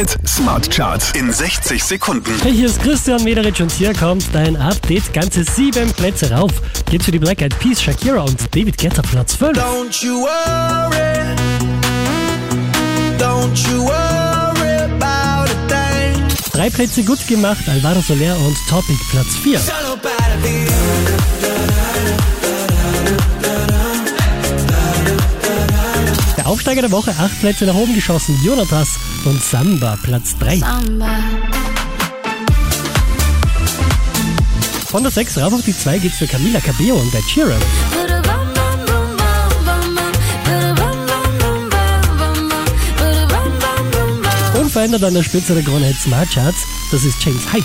Hit Smart Charts in 60 Sekunden. Hey, hier ist Christian Mederich und hier kommt dein Update. Ganze sieben Plätze rauf. Geht für die Black Eyed Peas, Shakira und David Guetta Platz 5. Don't you worry, don't you worry about a thing. Drei Plätze gut gemacht, Alvaro Soler und Topic Platz 4. Aufsteiger der Woche, acht Plätze nach oben geschossen, Jonatas und Samba Platz 3. Samba. Von der 6 rauf auf die 2 geht's für Camila Cabello und Ed Sheeran. Unverändert an der Spitze der Krone Hit Smart Charts, das ist James Hype.